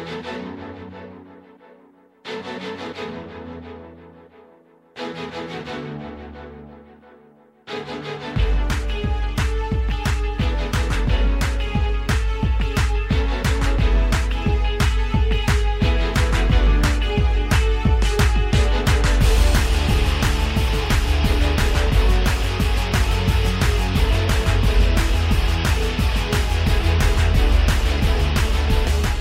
Música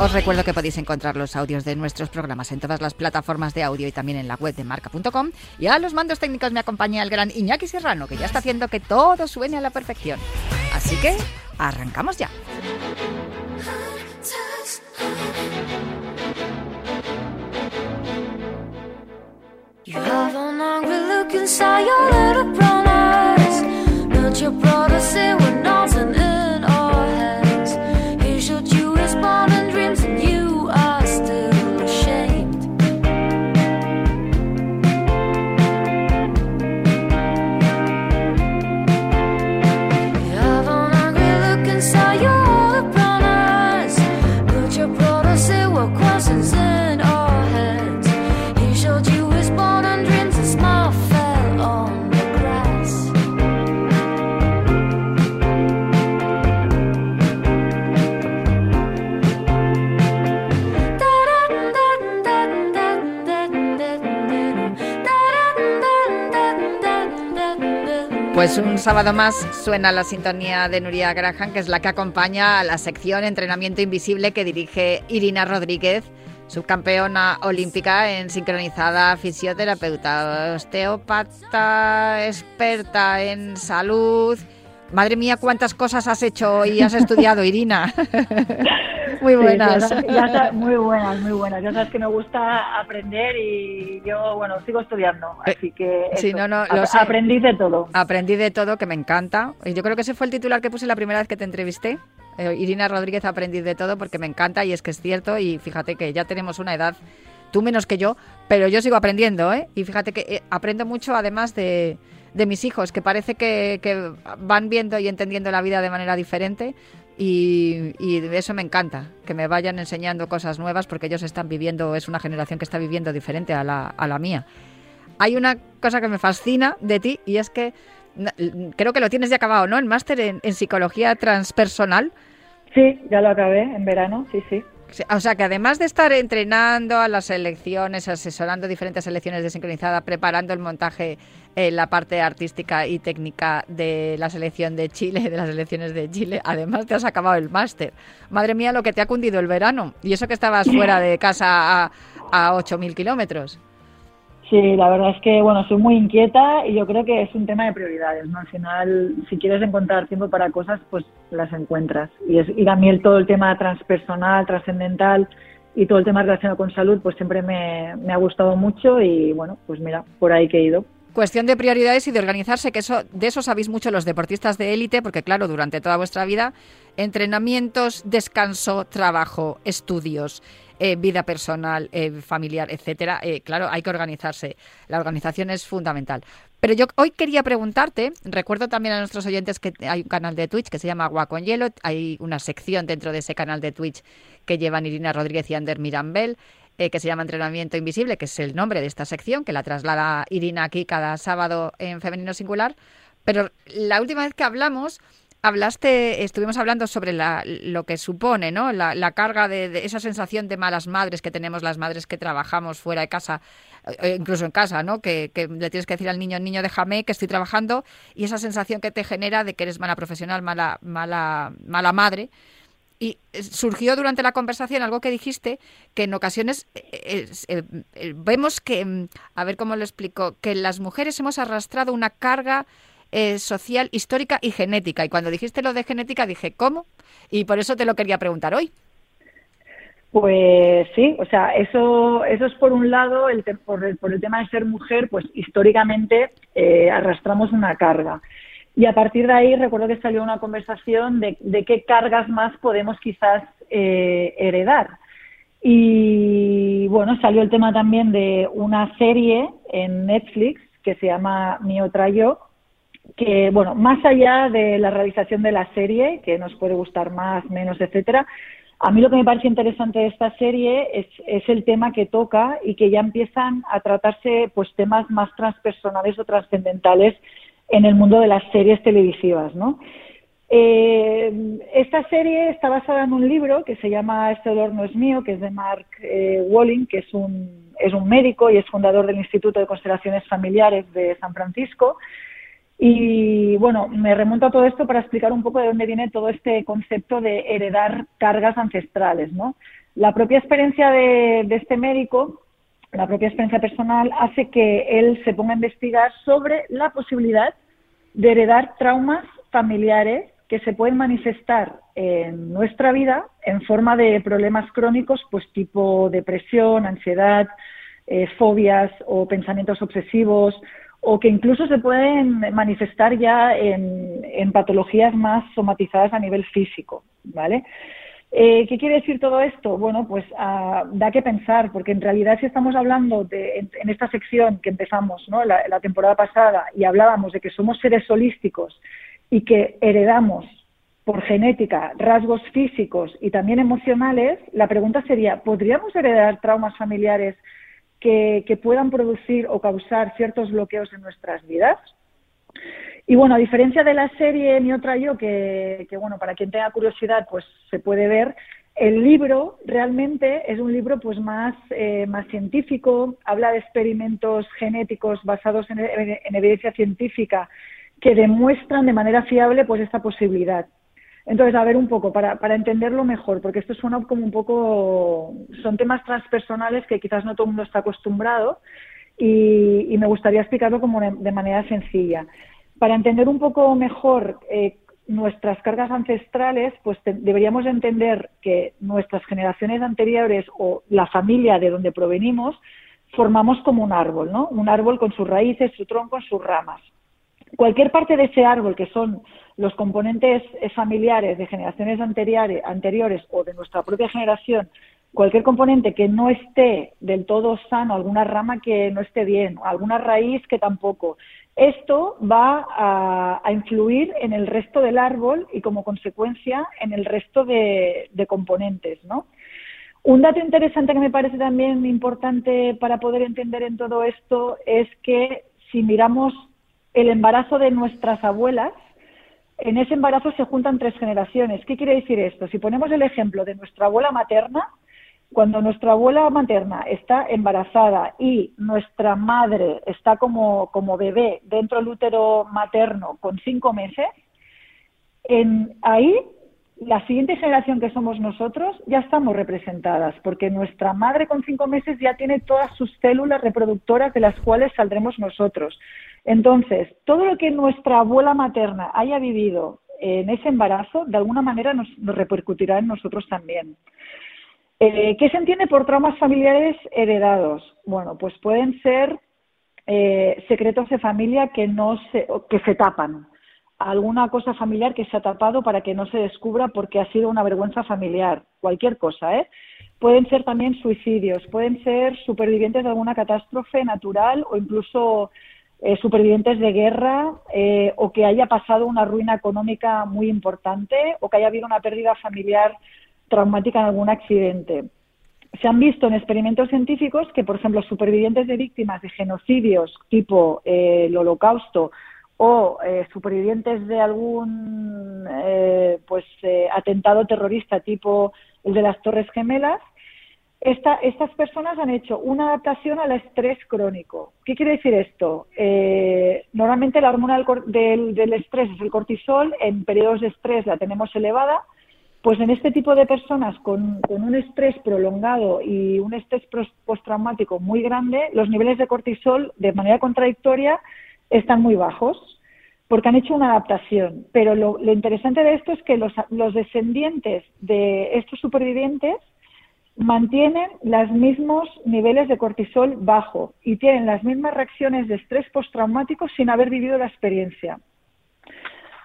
Os recuerdo que podéis encontrar los audios de nuestros programas en todas las plataformas de audio y también en la web de marca.com. Y a los mandos técnicos me acompaña el gran Iñaki Serrano, que ya está haciendo que todo suene a la perfección. Así que, arrancamos ya. Sábado más suena la sintonía de Nuria Graham, que es la que acompaña a la sección Entrenamiento Invisible que dirige Irina Rodríguez, subcampeona olímpica en sincronizada fisioterapeuta, osteópata, experta en salud. Madre mía, cuántas cosas has hecho y has estudiado, Irina. muy buenas. muy buenas, muy buenas. Ya sabes que me gusta aprender y yo, bueno, sigo estudiando. Eh, así que sí, no, no, aprendí de todo. Aprendí de todo, que me encanta. Y yo creo que ese fue el titular que puse la primera vez que te entrevisté. Eh, Irina Rodríguez, aprendí de todo porque me encanta y es que es cierto. Y fíjate que ya tenemos una edad, tú menos que yo, pero yo sigo aprendiendo, ¿eh? Y fíjate que eh, aprendo mucho además de de mis hijos, que parece que, que, van viendo y entendiendo la vida de manera diferente. Y, y, eso me encanta, que me vayan enseñando cosas nuevas porque ellos están viviendo, es una generación que está viviendo diferente a la, a la mía. Hay una cosa que me fascina de ti y es que creo que lo tienes ya acabado, ¿no? El máster en, en psicología transpersonal. Sí, ya lo acabé en verano, sí, sí. O sea que además de estar entrenando a las elecciones, asesorando diferentes elecciones de sincronizada, preparando el montaje en la parte artística y técnica de la selección de Chile, de las elecciones de Chile, además te has acabado el máster. Madre mía, lo que te ha cundido el verano. Y eso que estabas fuera de casa a, a 8.000 kilómetros. Sí, la verdad es que, bueno, soy muy inquieta y yo creo que es un tema de prioridades, ¿no? Al final, si quieres encontrar tiempo para cosas, pues las encuentras. Y, es, y a mí el, todo el tema transpersonal, trascendental y todo el tema relacionado con salud, pues siempre me, me ha gustado mucho y, bueno, pues mira, por ahí que he ido. Cuestión de prioridades y de organizarse, que eso, de eso sabéis mucho los deportistas de élite, porque claro, durante toda vuestra vida, entrenamientos, descanso, trabajo, estudios, eh, vida personal, eh, familiar, etcétera, eh, claro, hay que organizarse. La organización es fundamental. Pero yo hoy quería preguntarte, recuerdo también a nuestros oyentes que hay un canal de Twitch que se llama Agua con Hielo, hay una sección dentro de ese canal de Twitch que llevan Irina Rodríguez y Ander Mirambel, que se llama Entrenamiento Invisible, que es el nombre de esta sección, que la traslada Irina aquí cada sábado en Femenino Singular. Pero la última vez que hablamos, hablaste, estuvimos hablando sobre lo que supone, ¿no? La, carga de, esa sensación de malas madres que tenemos las madres que trabajamos fuera de casa, eh, incluso en casa, ¿no? Que, le tienes que decir al niño, niño, déjame que estoy trabajando, y esa sensación que te genera de que eres mala profesional, mala, mala, mala madre. Y eh, surgió durante la conversación algo que dijiste, que en ocasiones eh, vemos que, mm, a ver cómo lo explico, que las mujeres hemos arrastrado una carga eh, social, histórica y genética. Y cuando dijiste lo de genética dije, ¿cómo? Y por eso te lo quería preguntar hoy. Pues sí, o sea, eso, eso es por un lado, el por, el, por, el, tema de ser mujer, pues históricamente eh, arrastramos una carga. Y a partir de ahí recuerdo que salió una conversación de, qué cargas más podemos quizás eh, heredar. Y bueno, salió el tema también de una serie en Netflix que se llama Mi otra yo, que bueno, más allá de la realización de la serie, que nos puede gustar más, menos, etcétera, a mí lo que me parece interesante de esta serie es, es, el tema que toca y que ya empiezan a tratarse pues temas más transpersonales o trascendentales en el mundo de las series televisivas, ¿no? Eh, esta serie está basada en un libro que se llama Este dolor no es mío, que es de Mark eh, Walling, que es un, es un médico y es fundador del Instituto de Constelaciones Familiares de San Francisco. Y bueno, me remonto a todo esto para explicar un poco de dónde viene todo este concepto de heredar cargas ancestrales, ¿no? La propia experiencia de, de este médico, la propia experiencia personal, hace que él se ponga a investigar sobre la posibilidad de heredar traumas familiares que se pueden manifestar en nuestra vida en forma de problemas crónicos, pues tipo depresión, ansiedad, eh, fobias o pensamientos obsesivos, o que incluso se pueden manifestar ya en, patologías más somatizadas a nivel físico, ¿vale? Eh, ¿Qué quiere decir todo esto? Bueno, pues ah, da que pensar, porque en realidad si estamos hablando de, en, esta sección que empezamos la temporada pasada y hablábamos de que somos seres holísticos y que heredamos por genética rasgos físicos y también emocionales, la pregunta sería, ¿podríamos heredar traumas familiares que, puedan producir o causar ciertos bloqueos en nuestras vidas? Y bueno, a diferencia de la serie Mi otra yo, que, bueno, para quien tenga curiosidad, pues se puede ver, el libro realmente es un libro pues más, eh, más científico, habla de experimentos genéticos basados en, en evidencia científica que demuestran de manera fiable pues esta posibilidad. Entonces, a ver un poco, para, para entenderlo mejor, porque esto suena como un poco, son temas transpersonales que quizás no todo el mundo está acostumbrado y, me gustaría explicarlo como de, manera sencilla. Para entender un poco mejor eh, nuestras cargas ancestrales, pues deberíamos entender que nuestras generaciones anteriores o la familia de donde provenimos formamos como un árbol, ¿no? Un árbol con sus raíces, su tronco, sus ramas cualquier parte de ese árbol que son los componentes familiares de generaciones anteriores, o de nuestra propia generación, cualquier componente que no esté del todo sano, alguna rama que no esté bien, alguna raíz que tampoco, esto va a, influir en el resto del árbol y como consecuencia en el resto de, de componentes, ¿no? Un dato interesante que me parece también importante para poder entender en todo esto es que si miramos el embarazo de nuestras abuelas, en ese embarazo se juntan tres generaciones. ¿Qué quiere decir esto? Si ponemos el ejemplo de nuestra abuela materna, cuando nuestra abuela materna está embarazada y nuestra madre está como, como bebé dentro del útero materno con cinco meses, en, ahí la siguiente generación que somos nosotros ya estamos representadas, porque nuestra madre con cinco meses ya tiene todas sus células reproductoras de las cuales saldremos nosotros. Entonces, todo lo que nuestra abuela materna haya vivido en ese embarazo, de alguna manera nos, repercutirá en nosotros también. Eh, ¿Qué se entiende por traumas familiares heredados? Bueno, pues pueden ser eh, secretos de familia que no se, que se tapan, alguna cosa familiar que se ha tapado para que no se descubra porque ha sido una vergüenza familiar, cualquier cosa, ¿eh? Pueden ser también suicidios, pueden ser supervivientes de alguna catástrofe natural o incluso eh, supervivientes de guerra eh, o que haya pasado una ruina económica muy importante o que haya habido una pérdida familiar traumática en algún accidente. Se han visto en experimentos científicos que, por ejemplo, supervivientes de víctimas de genocidios tipo eh, el Holocausto o supervivientes de algún pues atentado terrorista tipo el de las Torres Gemelas estas personas han hecho una adaptación al estrés crónico. ¿Qué quiere decir esto? Eh, normalmente la hormona del, estrés es el cortisol, en periodos de estrés la tenemos elevada, pues en este tipo de personas con, un estrés prolongado y un estrés postraumático muy grande, los niveles de cortisol de manera contradictoria están muy bajos porque han hecho una adaptación. Pero lo, interesante de esto es que los, los descendientes de estos supervivientes mantienen los mismos niveles de cortisol bajo y tienen las mismas reacciones de estrés postraumático sin haber vivido la experiencia.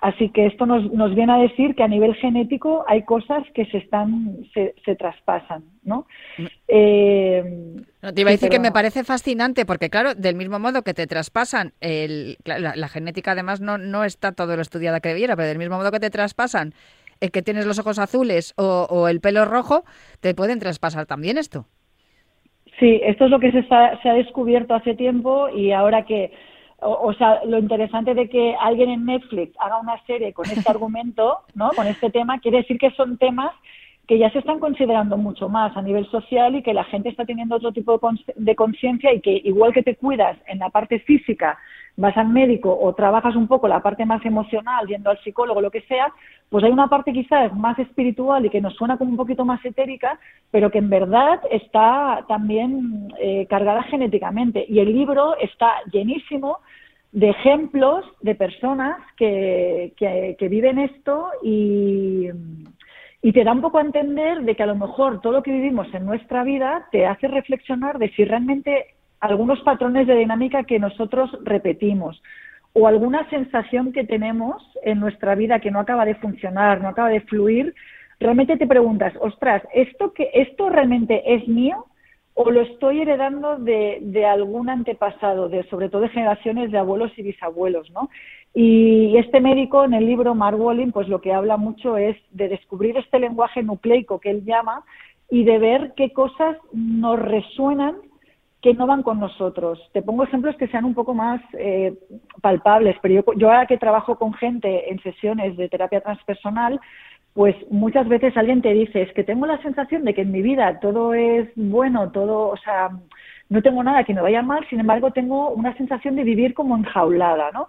Así que esto nos, nos, viene a decir que a nivel genético hay cosas que se están se, se traspasan, ¿no? Mm. Eh, te iba a decir que me parece fascinante porque claro, del mismo modo que te traspasan el, la, genética además no, no está todo lo estudiada que debiera, pero del mismo modo que te traspasan el que tienes los ojos azules o, o el pelo rojo, te pueden traspasar también esto. Sí, esto es lo que se, está, se ha descubierto hace tiempo y ahora que o, sea, lo interesante de que alguien en Netflix haga una serie con este argumento, ¿no? Con este tema, quiere decir que son temas que ya se están considerando mucho más a nivel social y que la gente está teniendo otro tipo de conciencia y que igual que te cuidas en la parte física, vas al médico o trabajas un poco la parte más emocional, yendo al psicólogo, lo que sea, pues hay una parte quizás más espiritual y que nos suena como un poquito más etérica, pero que en verdad está también eh, cargada genéticamente. Y el libro está llenísimo de ejemplos de personas que, que, viven esto y te da un poco a entender de que a lo mejor todo lo que vivimos en nuestra vida te hace reflexionar de si realmente algunos patrones de dinámica que nosotros repetimos o alguna sensación que tenemos en nuestra vida que no acaba de funcionar, no acaba de fluir, realmente te preguntas, ostras, ¿esto, que, esto realmente es mío? o lo estoy heredando de, de, algún antepasado, de, sobre todo de generaciones de abuelos y bisabuelos, ¿no? Y este médico en el libro, Mark Walling, pues lo que habla mucho es de descubrir este lenguaje nucleico que él llama y de ver qué cosas nos resuenan que no van con nosotros. Te pongo ejemplos que sean un poco más eh, palpables, pero yo, yo ahora que trabajo con gente en sesiones de terapia transpersonal, pues muchas veces alguien te dice, es que tengo la sensación de que en mi vida todo es bueno, todo, o sea, no tengo nada que me vaya mal, sin embargo tengo una sensación de vivir como enjaulada, ¿no?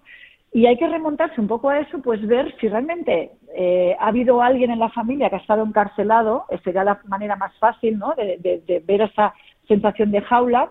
Y hay que remontarse un poco a eso, pues ver si realmente eh, ha habido alguien en la familia que ha estado encarcelado, sería la manera más fácil, ¿no? De, de ver esa sensación de jaula,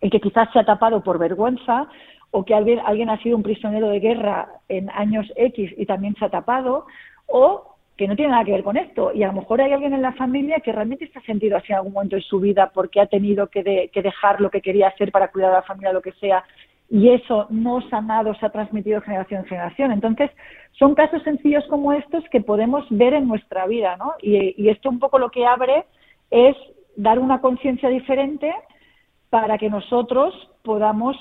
y que quizás se ha tapado por vergüenza, o que alguien, alguien ha sido un prisionero de guerra en años X y también se ha tapado, o que no tiene nada que ver con esto. Y a lo mejor hay alguien en la familia que realmente se ha sentido así en algún momento en su vida porque ha tenido que, dejar lo que quería hacer para cuidar a la familia, lo que sea, y eso no sanado se ha transmitido de generación en generación. Entonces, son casos sencillos como estos que podemos ver en nuestra vida, ¿no? Y, y esto un poco lo que abre es dar una conciencia diferente para que nosotros podamos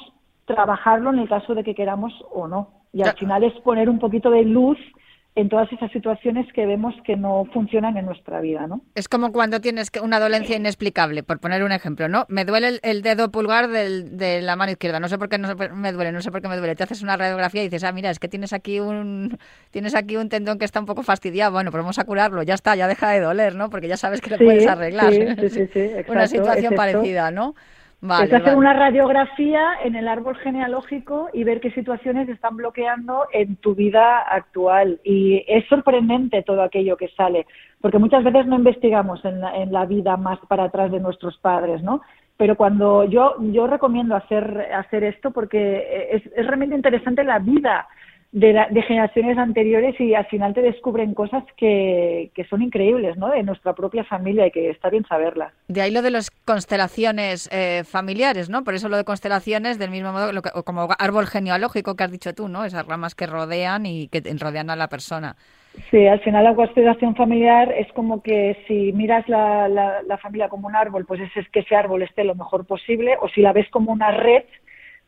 trabajarlo en el caso de que queramos o no. Y al final es poner un poquito de luz en todas esas situaciones que vemos que no funcionan en nuestra vida, ¿no? Es como cuando tienes una dolencia inexplicable, por poner un ejemplo, ¿no? Me duele el, dedo pulgar de la mano izquierda, no sé por qué no me duele, no sé por qué me duele. Te haces una radiografía y dices, ah, mira, es que tienes aquí un tienes aquí un tendón que está un poco fastidiado, bueno, pero vamos a curarlo, ya está, ya deja de doler, ¿no? Porque ya sabes que lo puedes arreglar. Sí, sí, sí, una situación parecida, ¿no? Es hacer una radiografía en el árbol genealógico y ver qué situaciones están bloqueando en tu vida actual. Y es sorprendente todo aquello que sale, porque muchas veces no investigamos en la, en la vida más para atrás de nuestros padres, ¿no? Pero cuando yo, yo recomiendo hacer, hacer esto porque es, es realmente interesante la vida de, generaciones anteriores y al final te descubren cosas que, que, son increíbles, ¿no? De nuestra propia familia y que está bien saberlas. De ahí lo de las constelaciones eh, familiares, ¿no? Por eso lo de constelaciones, del mismo modo, como árbol genealógico que has dicho tú, ¿no? Esas ramas que rodean y que rodean a la persona. Sí, al final la constelación familiar es como que si miras la, la, la familia como un árbol, pues es que ese árbol esté lo mejor posible, o si la ves como una red,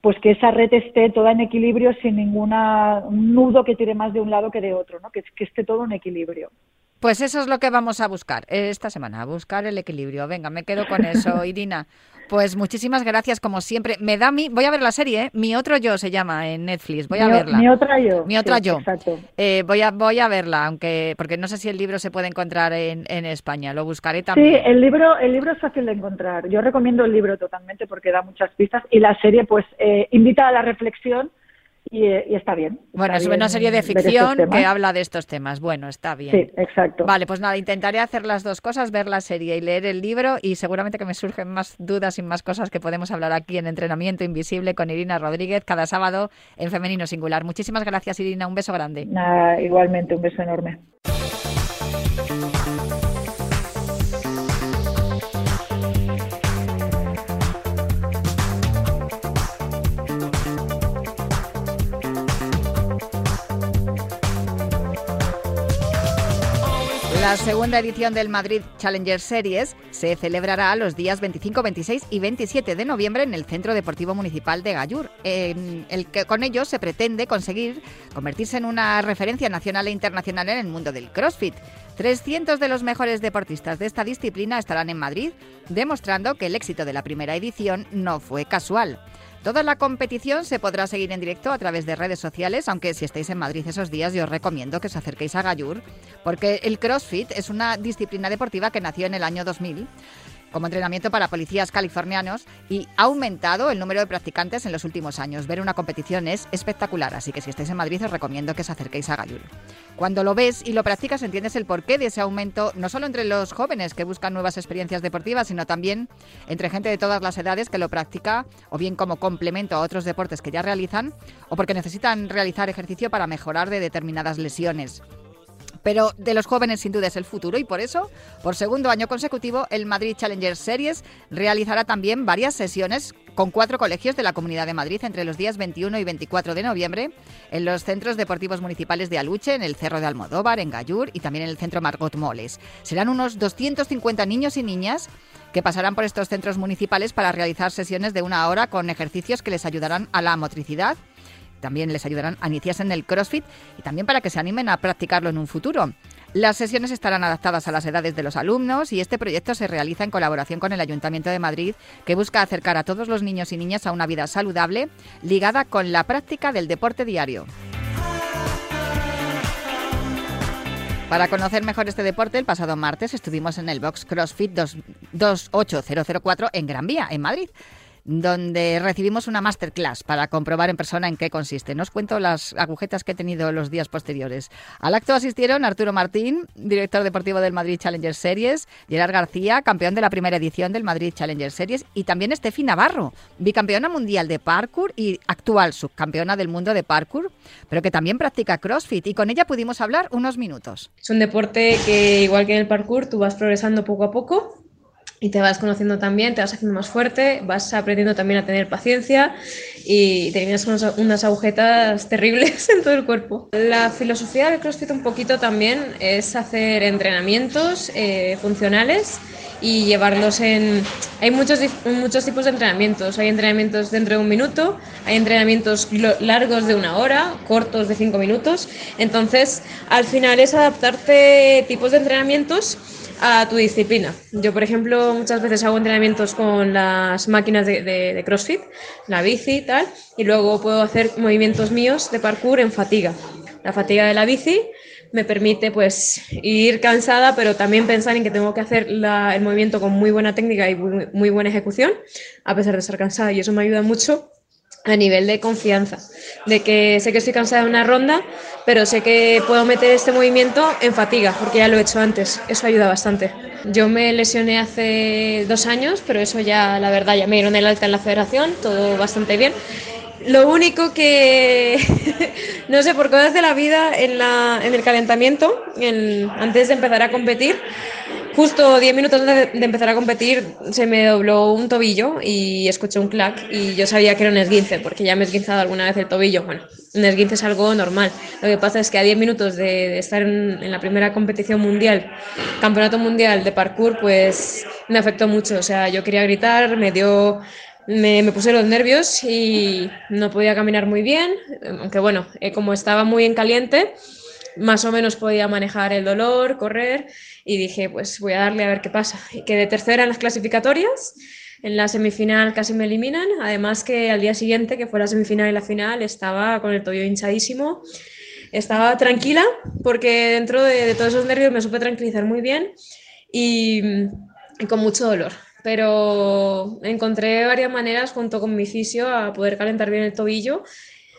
pues que esa red esté toda en equilibrio sin ninguna nudo que tire más de un lado que de otro, ¿no? que, que esté todo en equilibrio. Pues eso es lo que vamos a buscar esta semana, buscar el equilibrio. Venga, me quedo con eso, Irina. Pues muchísimas gracias, como siempre. Me da mi. Voy a ver la serie, ¿eh? Mi otro yo se llama en Netflix. Voy a verla. Mi otra yo. Mi otra yo. Eh, voy, a, voy a verla, aunque. Porque no sé si el libro se puede encontrar en, en España. Lo buscaré también. Sí, el libro, el libro es fácil de encontrar. Yo recomiendo el libro totalmente porque da muchas pistas. Y la serie, pues, eh, invita a la reflexión y, está bien. bueno, es una serie de ficción que habla de estos temas. Bueno, está bien. Sí, exacto. Vale, pues nada, intentaré hacer las dos cosas, ver la serie y leer el libro y seguramente que me surgen más dudas y más cosas que podemos hablar aquí en Entrenamiento Invisible con Irina Rodríguez cada sábado en Femenino Singular. Muchísimas gracias, Irina. Un beso grande. Nada, igualmente, un beso enorme. La segunda edición del Madrid Challenger Series se celebrará los días 25, 26 y 27 de noviembre en el Centro Deportivo Municipal de Gallur. En el que con ello se pretende conseguir convertirse en una referencia nacional e internacional en el mundo del CrossFit. 300 de los mejores deportistas de esta disciplina estarán en Madrid, demostrando que el éxito de la primera edición no fue casual. Toda la competición se podrá seguir en directo a través de redes sociales, aunque si estáis en Madrid esos días yo os recomiendo que os acerquéis a Gallur, porque el CrossFit es una disciplina deportiva que nació en el año 2000 como entrenamiento para policías californianos y ha aumentado el número de practicantes en los últimos años. Ver una competición es espectacular, así que si estáis en Madrid os recomiendo que os acerquéis a Gallur. Cuando lo ves y lo practicas entiendes el porqué de ese aumento, no solo entre los jóvenes que buscan nuevas experiencias deportivas, sino también entre gente de todas las edades que lo practica o bien como complemento a otros deportes que ya realizan o porque necesitan realizar ejercicio para mejorar de determinadas lesiones. Pero de los jóvenes sin duda es el futuro y por eso, por segundo año consecutivo, el Madrid Challenger Series realizará también varias sesiones con cuatro colegios de la Comunidad de Madrid entre los días 21 y 24 de noviembre en los centros deportivos municipales de Aluche, en el Cerro de Almodóvar, en Gallur y también en el Centro Margot Moles. Serán unos 250 niños y niñas que pasarán por estos centros municipales para realizar sesiones de una hora con ejercicios que les ayudarán a la motricidad también les ayudarán a iniciarse en el CrossFit y también para que se animen a practicarlo en un futuro. Las sesiones estarán adaptadas a las edades de los alumnos y este proyecto se realiza en colaboración con el Ayuntamiento de Madrid, que busca acercar a todos los niños y niñas a una vida saludable ligada con la práctica del deporte diario. Para conocer mejor este deporte, el pasado martes estuvimos en el Box CrossFit 28004 en Gran Vía, en Madrid donde recibimos una masterclass para comprobar en persona en qué consiste. Nos cuento las agujetas que he tenido los días posteriores. Al acto asistieron Arturo Martín, director deportivo del Madrid Challenger Series, Gerard García, campeón de la primera edición del Madrid Challenger Series, y también Estefi Navarro, bicampeona mundial de parkour y actual subcampeona del mundo de parkour, pero que también practica CrossFit, y con ella pudimos hablar unos minutos. Es un deporte que, igual que en el parkour, tú vas progresando poco a poco y te vas conociendo también, te vas haciendo más fuerte, vas aprendiendo también a tener paciencia y terminas con unas agujetas terribles en todo el cuerpo. La filosofía del CrossFit un poquito también es hacer entrenamientos eh, funcionales y llevarlos en... Hay muchos, muchos tipos de entrenamientos. Hay entrenamientos dentro de un minuto, hay entrenamientos largos de una hora, cortos de cinco minutos. Entonces, al final es adaptarte tipos de entrenamientos a tu disciplina. Yo, por ejemplo, muchas veces hago entrenamientos con las máquinas de, CrossFit, la bici y tal, y luego puedo hacer movimientos míos de parkour en fatiga. La fatiga de la bici me permite pues ir cansada, pero también pensar en que tengo que hacer el movimiento con muy buena técnica y muy buena ejecución, a pesar de estar cansada, y eso me ayuda mucho a nivel de confianza, de que sé que estoy cansada de una ronda, pero sé que puedo meter este movimiento en fatiga, porque ya lo he hecho antes, eso ayuda bastante. Yo me lesioné hace dos años, pero eso ya, la verdad, ya me dieron el alta en la federación, todo bastante bien. Lo único que, no sé, por cosas de la vida, en, la, en el calentamiento, antes de empezar a competir, Justo 10 minutos de, empezar a competir se me dobló un tobillo y escuché un clac y yo sabía que era un esguince porque ya me he esguinzado alguna vez el tobillo. Bueno, un esguince es algo normal. Lo que pasa es que a 10 minutos de, estar en, la primera competición mundial, campeonato mundial de parkour, pues me afectó mucho. O sea, yo quería gritar, me dio... Me, me puse los nervios y no podía caminar muy bien, aunque bueno, eh, como estaba muy en caliente, más o menos podía manejar el dolor, correr y dije, pues voy a darle a ver qué pasa. Y quedé tercera en las clasificatorias, en la semifinal casi me eliminan, además que al día siguiente, que fue la semifinal y la final, estaba con el tobillo hinchadísimo, estaba tranquila porque dentro de, todos esos nervios me supe tranquilizar muy bien y, y con mucho dolor. Pero encontré varias maneras junto con mi fisio a poder calentar bien el tobillo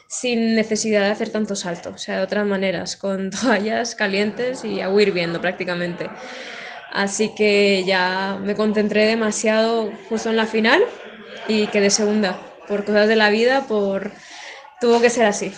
sin necesidad de hacer tanto salto, o sea, de otras maneras, con toallas calientes y agua hirviendo prácticamente. Así que ya me concentré demasiado justo en la final y quedé segunda. Por cosas de la vida, por tuvo que ser así.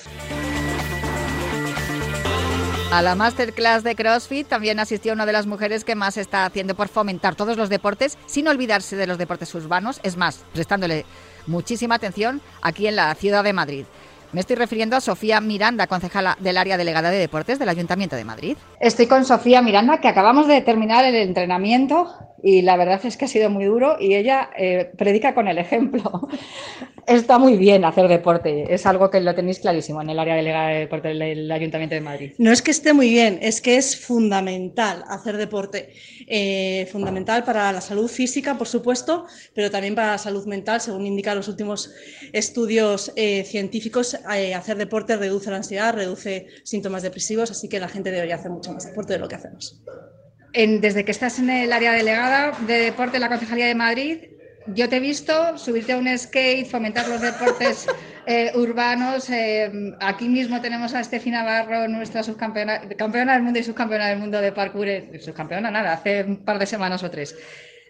A la masterclass de CrossFit también asistió una de las mujeres que más está haciendo por fomentar todos los deportes sin olvidarse de los deportes urbanos, es más, prestándole muchísima atención aquí en la ciudad de Madrid. Me estoy refiriendo a Sofía Miranda, concejala del área delegada de deportes del Ayuntamiento de Madrid. Estoy con Sofía Miranda, que acabamos de terminar el entrenamiento y la verdad es que ha sido muy duro y ella eh, predica con el ejemplo. Está muy bien hacer deporte, es algo que lo tenéis clarísimo en el área delegada de deporte del Ayuntamiento de Madrid. No es que esté muy bien, es que es fundamental hacer deporte. Eh, fundamental para la salud física, por supuesto, pero también para la salud mental, según indican los últimos estudios eh, científicos. hacer deporte reduce la ansiedad, reduce síntomas depresivos, así que la gente debería hacer mucho más deporte de lo que hacemos desde que estás en el área delegada de deporte de la Concejalía de Madrid, yo te he visto subirte a un skate, fomentar los deportes eh, urbanos. Eh, aquí mismo tenemos a Estefi Navarro, nuestra subcampeona campeona del mundo y subcampeona del mundo de parkour. Eh, subcampeona, nada, hace un par de semanas o tres.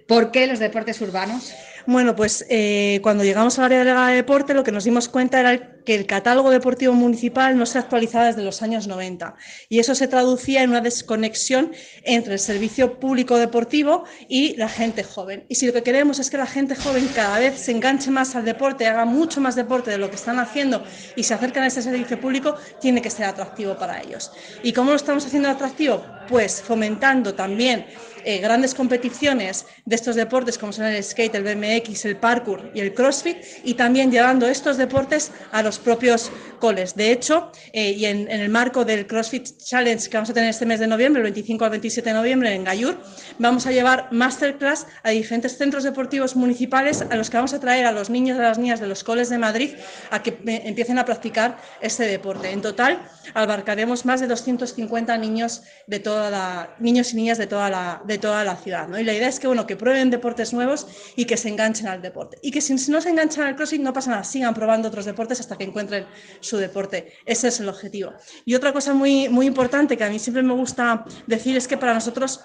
¿Por qué los deportes urbanos? Bueno, pues eh, cuando llegamos al área delegada de deporte, lo que nos dimos cuenta era que el catálogo deportivo municipal no se actualizaba desde los años 90 y eso se traducía en una desconexión entre el servicio público deportivo y la gente joven. Y si lo que queremos es que la gente joven cada vez se enganche más al deporte, haga mucho más deporte de lo que están haciendo y se acerquen a ese servicio público, tiene que ser atractivo para ellos. ¿Y cómo lo estamos haciendo atractivo? Pues fomentando también eh, grandes competiciones de estos deportes como son el skate, el BMX, el parkour y el CrossFit y también llevando estos deportes a los propios coles. De hecho, eh, y en, el marco del CrossFit Challenge que vamos a tener este mes de noviembre, el 25 al 27 de noviembre en Gallur, vamos a llevar masterclass a diferentes centros deportivos municipales a los que vamos a traer a los niños y a las niñas de los coles de Madrid a que empiecen a practicar este deporte. En total, abarcaremos más de 250 niños, de toda la, niños y niñas de toda la, toda la ciudad. ¿no? Y la idea es que, bueno, que prueben deportes nuevos y que se enganchen al deporte. Y que si, no se enganchan al crossfit no pasa nada, sigan probando otros deportes hasta que encuentren su deporte. Ese es el objetivo. Y otra cosa muy, muy importante que a mí siempre me gusta decir es que para nosotros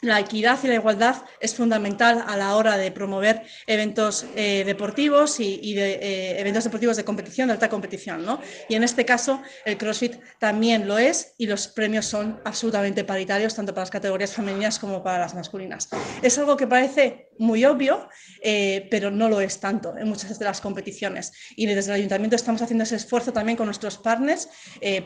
la equidad y la igualdad es fundamental a la hora de promover eventos eh, deportivos y, de, eh, eventos deportivos de competición, de alta competición. ¿no? Y en este caso, el CrossFit también lo es y los premios son absolutamente paritarios, tanto para las categorías femeninas como para las masculinas. Es algo que parece muy obvio, eh, pero no lo es tanto en muchas de las competiciones. Y desde el ayuntamiento estamos haciendo ese esfuerzo también con nuestros partners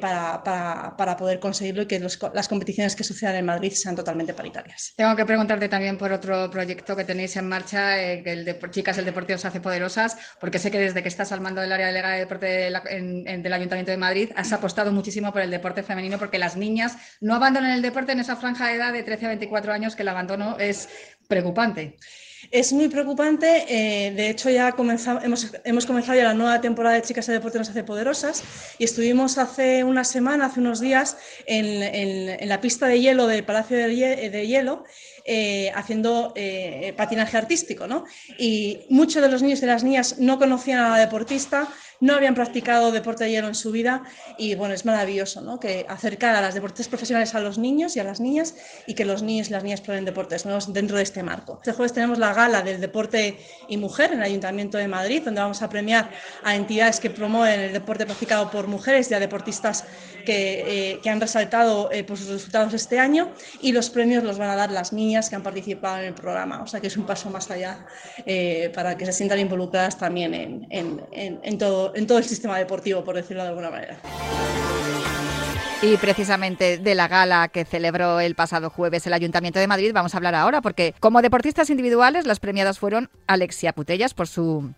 para, para, para, poder conseguirlo y que las competiciones que sucedan en Madrid sean totalmente paritarias. Tengo que preguntarte también por otro proyecto que tenéis en marcha, eh, el de Chicas, el deporte os hace poderosas, porque sé que desde que estás al mando del área delegada de deporte del Ayuntamiento de Madrid has apostado muchísimo por el deporte femenino, porque las niñas no abandonan el deporte en esa franja de edad de 13 a 24 años, que el abandono es preocupante. Es muy preocupante. Eh, de hecho, ya hemos, comenzado ya la nueva temporada de Chicas de Deporte nos hace poderosas y estuvimos hace una semana, hace unos días, en, la pista de hielo del Palacio de, Hielo. Eh, haciendo eh, patinaje artístico, ¿no? Y muchos de los niños y las niñas no conocían a la deportista, no habían practicado deporte de hielo en su vida y bueno, es maravilloso ¿no? que acercar a las deportes profesionales a los niños y a las niñas y que los niños y las niñas prueben deportes nuevos dentro de este marco. Este jueves tenemos la gala del deporte y mujer en el Ayuntamiento de Madrid, donde vamos a premiar a entidades que promueven el deporte practicado por mujeres y a deportistas que, eh, han resaltado eh, por sus resultados este año y los premios los van a dar las niñas que han participado en el programa, o sea que es un paso más allá eh, para que se sientan involucradas también en todo en todo el sistema deportivo, por decirlo de alguna manera. Y precisamente de la gala que celebró el pasado jueves el Ayuntamiento de Madrid vamos a hablar ahora, porque como deportistas individuales las premiadas fueron Alexia Putellas por su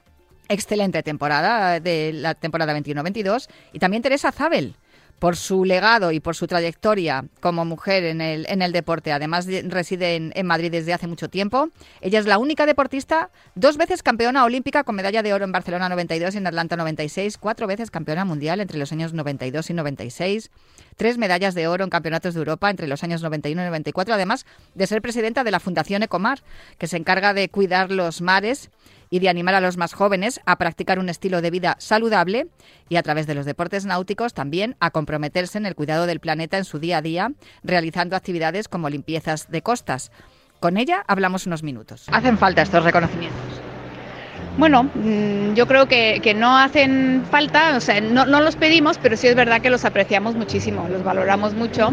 excelente temporada de la temporada 21-22 y también Teresa Zabel por su legado y por su trayectoria como mujer en el, en el deporte. Además, reside en, Madrid desde hace mucho tiempo. Ella es la única deportista, dos veces campeona olímpica con medalla de oro en Barcelona 92 y en Atlanta 96, cuatro veces campeona mundial entre los años 92 y 96, tres medallas de oro en campeonatos de Europa entre los años 91 y 94, además de ser presidenta de la Fundación Ecomar, que se encarga de cuidar los mares y de animar a los más jóvenes a practicar un estilo de vida saludable y a través de los deportes náuticos también a comprometerse en el cuidado del planeta en su día a día, realizando actividades como limpiezas de costas. Con ella hablamos unos minutos. ¿Hacen falta estos reconocimientos? Bueno, mm, yo creo que, no hacen falta, o sea, no, los pedimos, pero sí es verdad que los apreciamos muchísimo, los valoramos mucho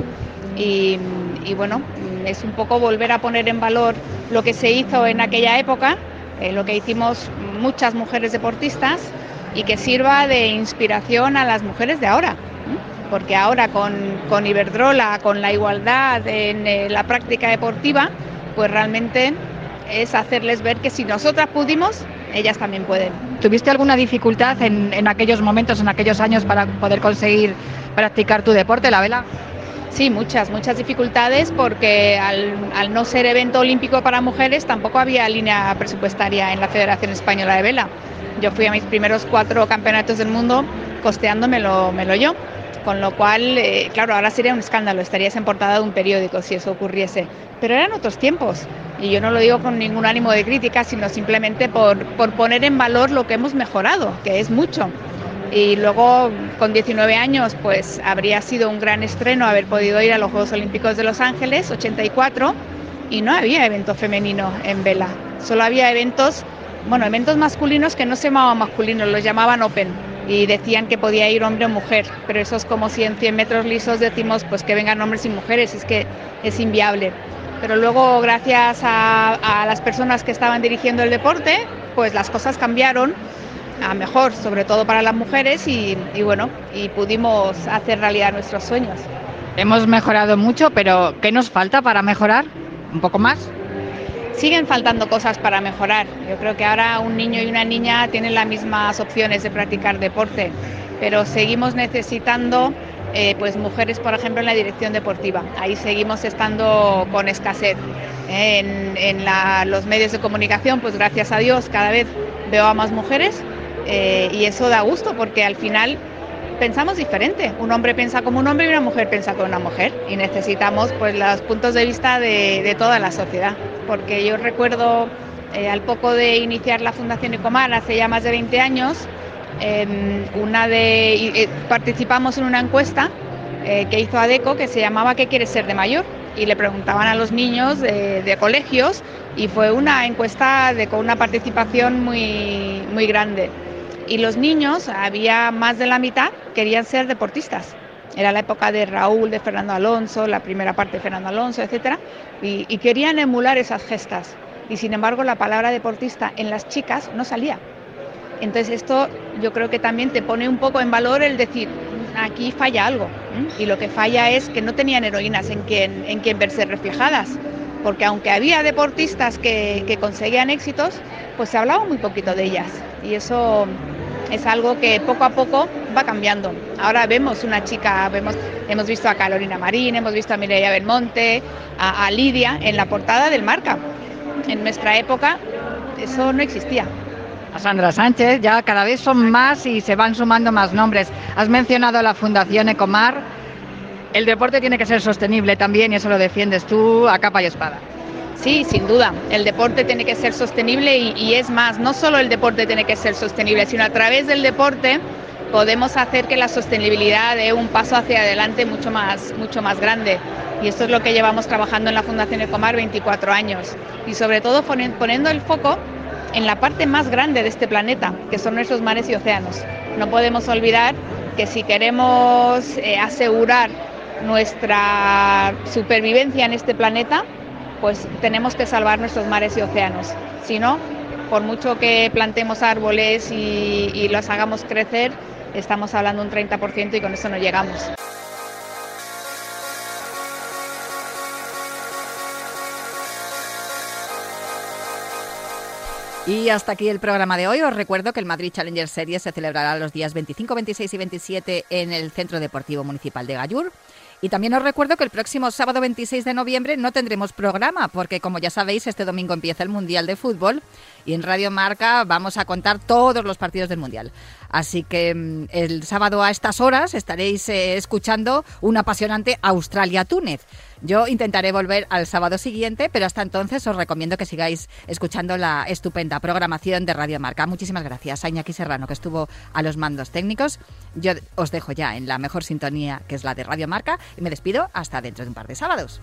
y, y bueno, es un poco volver a poner en valor lo que se hizo en aquella época eh, lo que hicimos muchas mujeres deportistas y que sirva de inspiración a las mujeres de ahora. Porque ahora con, con Iberdrola, con la igualdad en eh, la práctica deportiva, pues realmente es hacerles ver que si nosotras pudimos, ellas también pueden. ¿Tuviste alguna dificultad en, en aquellos momentos, en aquellos años para poder conseguir practicar tu deporte, la vela? Sí, muchas, muchas dificultades porque al, no ser evento olímpico para mujeres tampoco había línea presupuestaria en la Federación Española de Vela. Yo fui a mis primeros cuatro campeonatos del mundo costeándomelo me lo yo. Con lo cual, eh, claro, ahora sería un escándalo, estarías en portada de un periódico si eso ocurriese. Pero eran otros tiempos. Y yo no lo digo con ningún ánimo de crítica, sino simplemente por, por poner en valor lo que hemos mejorado, que es mucho. Y luego, con 19 años, pues habría sido un gran estreno haber podido ir a los Juegos Olímpicos de Los Ángeles, 84, y no había evento femenino en vela. Solo había eventos, bueno, eventos masculinos que no se llamaban masculinos, los llamaban Open y decían que podía ir hombre o mujer, pero eso es como si en 100 metros lisos decimos pues que vengan hombres y mujeres, es que es inviable. Pero luego gracias a las personas que estaban dirigiendo el deporte, pues las cosas cambiaron a mejor, sobre todo para las mujeres y, y bueno, y pudimos hacer realidad nuestros sueños. Hemos mejorado mucho, pero ¿qué nos falta para mejorar? ¿Un poco más? siguen faltando cosas para mejorar. Yo creo que ahora un niño y una niña tienen las mismas opciones de practicar deporte, pero seguimos necesitando eh, pues mujeres, por ejemplo, en la dirección deportiva. Ahí seguimos estando con escasez. En, en la, los medios de comunicación, pues gracias a Dios, cada vez veo a más mujeres eh, y eso da gusto porque al final pensamos diferente. Un hombre piensa como un hombre y una mujer piensa como una mujer y necesitamos pues los puntos de vista de, toda la sociedad. Porque yo recuerdo eh, al poco de iniciar la Fundación Ecomar hace ya más de 20 años, eh, una de, eh, participamos en una encuesta que hizo ADECO que se llamaba ¿Qué quieres ser de mayor? Y le preguntaban a los niños de, colegios y fue una encuesta con una participación muy, muy grande y los niños, había más de la mitad, querían ser deportistas. Era la época de Raúl, de Fernando Alonso, la primera parte de Fernando Alonso, etcétera, y, querían emular esas gestas. Y sin embargo, la palabra deportista en las chicas no salía. Entonces, esto yo creo que también te pone un poco en valor el decir, aquí falla algo. Y lo que falla es que no tenían heroínas en quien, en quien verse reflejadas. Porque aunque había deportistas que, conseguían éxitos, pues se hablaba muy poquito de ellas. Y eso es algo que poco a poco va cambiando. Ahora vemos una chica, vemos, hemos visto a Carolina Marín, hemos visto a Mireia Belmonte, a, a Lidia en la portada del Marca. En nuestra época eso no existía. A Sandra Sánchez, ya cada vez son más y se van sumando más nombres. Has mencionado la Fundación Ecomar. El deporte tiene que ser sostenible también y eso lo defiendes tú a capa y espada. Sí, sin duda. El deporte tiene que ser sostenible y, es más, no solo el deporte tiene que ser sostenible, sino a través del deporte podemos hacer que la sostenibilidad dé un paso hacia adelante mucho más, mucho más grande. Y esto es lo que llevamos trabajando en la Fundación Ecomar 24 años. Y sobre todo poniendo el foco en la parte más grande de este planeta, que son nuestros mares y océanos. No podemos olvidar que si queremos eh, asegurar nuestra supervivencia en este planeta, pues tenemos que salvar nuestros mares y océanos. Si no, por mucho que plantemos árboles y, los hagamos crecer, estamos hablando un 30% y con eso no llegamos. Y hasta aquí el programa de hoy. Os recuerdo que el Madrid Challenger Series se celebrará los días 25, 26 y 27 en el Centro Deportivo Municipal de Gallur. Y también os recuerdo que el próximo sábado 26 de noviembre no tendremos programa, porque como ya sabéis, este domingo empieza el Mundial de Fútbol y en Radio Marca vamos a contar todos los partidos del Mundial. Así que mm, el sábado a estas horas estaréis eh, escuchando un apasionante Australia-Túnez. Yo intentaré volver al sábado siguiente, pero hasta entonces os recomiendo que sigáis escuchando la estupenda programación de Radio Marca. Muchísimas gracias a Iñaki Serrano, que estuvo a los mandos técnicos. Yo os dejo ya en la mejor sintonía, que es la de Radio Marca, y me despido hasta dentro de un par de sábados.